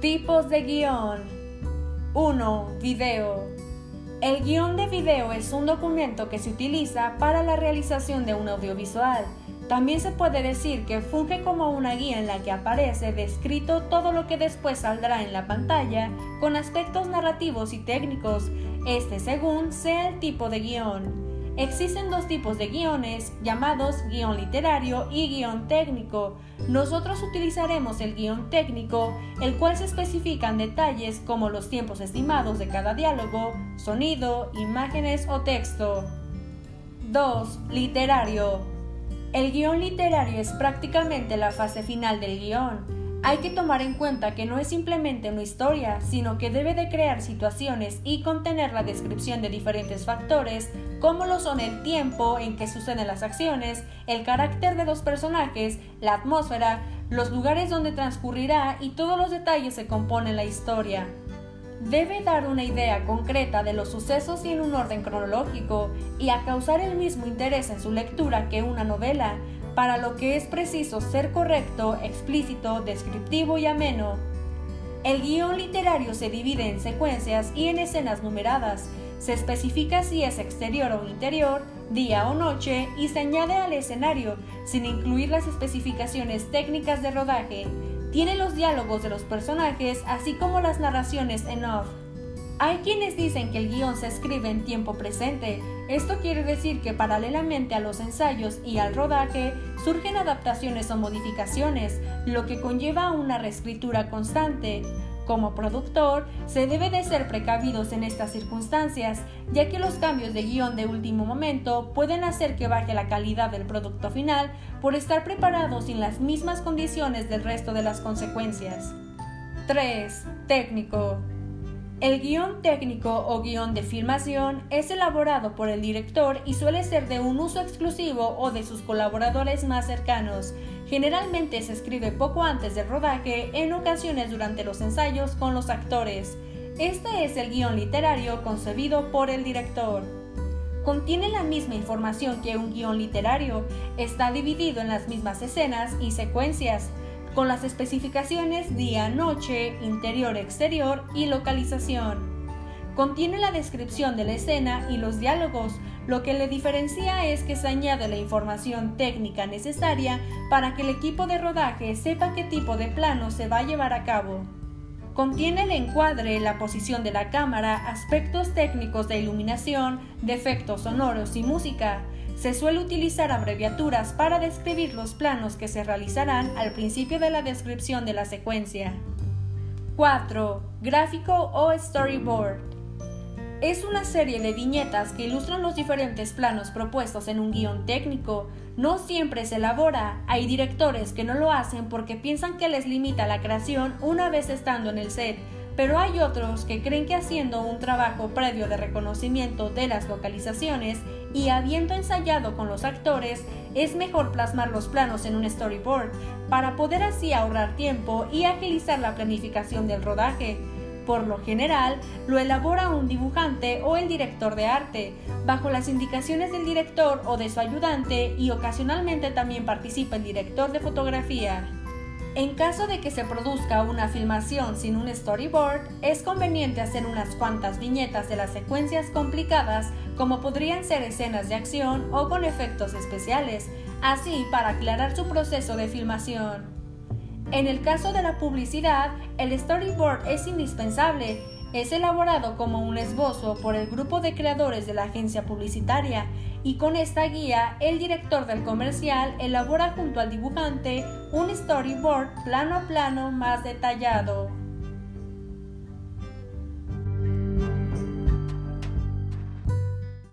Tipos de guion. 1. Video. El guion de video es un documento que se utiliza para la realización de un audiovisual. También se puede decir que funge como una guía en la que aparece descrito todo lo que después saldrá en la pantalla con aspectos narrativos y técnicos, este según sea el tipo de guion. Existen dos tipos de guiones, llamados guion literario y guion técnico. Nosotros utilizaremos el guion técnico, el cual se especifican detalles como los tiempos estimados de cada diálogo, sonido, imágenes o texto. 2. Literario. El guion literario es prácticamente la fase final del guion. Hay que tomar en cuenta que no es simplemente una historia, sino que debe de crear situaciones y contener la descripción de diferentes factores, como lo son el tiempo en que suceden las acciones, el carácter de los personajes, la atmósfera, los lugares donde transcurrirá y todos los detalles que componen la historia. Debe dar una idea concreta de los sucesos y en un orden cronológico, y a causar el mismo interés en su lectura que una novela, para lo que es preciso ser correcto, explícito, descriptivo y ameno. El guion literario se divide en secuencias y en escenas numeradas. Se especifica si es exterior o interior, día o noche y se añade al escenario, sin incluir las especificaciones técnicas de rodaje. Tiene los diálogos de los personajes, así como las narraciones en off. Hay quienes dicen que el guion se escribe en tiempo presente. Esto quiere decir que paralelamente a los ensayos y al rodaje surgen adaptaciones o modificaciones, lo que conlleva una reescritura constante. Como productor, se debe de ser precavidos en estas circunstancias, ya que los cambios de guion de último momento pueden hacer que baje la calidad del producto final por estar preparados sin las mismas condiciones del resto de las consecuencias. 3. Técnico. El guion técnico o guion de filmación es elaborado por el director y suele ser de un uso exclusivo o de sus colaboradores más cercanos. Generalmente se escribe poco antes del rodaje, en ocasiones durante los ensayos con los actores. Este es el guion literario concebido por el director. Contiene la misma información que un guion literario, está dividido en las mismas escenas y secuencias, con las especificaciones día-noche, interior-exterior y localización. Contiene la descripción de la escena y los diálogos, lo que le diferencia es que se añade la información técnica necesaria para que el equipo de rodaje sepa qué tipo de plano se va a llevar a cabo. Contiene el encuadre, la posición de la cámara, aspectos técnicos de iluminación, defectos sonoros y música, se suele utilizar abreviaturas para describir los planos que se realizarán al principio de la descripción de la secuencia. 4. Gráfico o storyboard. Es una serie de viñetas que ilustran los diferentes planos propuestos en un guion técnico. No siempre se elabora, hay directores que no lo hacen porque piensan que les limita la creación una vez estando en el set, pero hay otros que creen que haciendo un trabajo previo de reconocimiento de las localizaciones y habiendo ensayado con los actores, es mejor plasmar los planos en un storyboard para poder así ahorrar tiempo y agilizar la planificación del rodaje. Por lo general, lo elabora un dibujante o el director de arte, bajo las indicaciones del director o de su ayudante y ocasionalmente también participa el director de fotografía. En caso de que se produzca una filmación sin un storyboard, es conveniente hacer unas cuantas viñetas de las secuencias complicadas como podrían ser escenas de acción o con efectos especiales, así para aclarar su proceso de filmación. En el caso de la publicidad, el storyboard es indispensable, es elaborado como un esbozo por el grupo de creadores de la agencia publicitaria y con esta guía el director del comercial elabora junto al dibujante un storyboard plano a plano más detallado.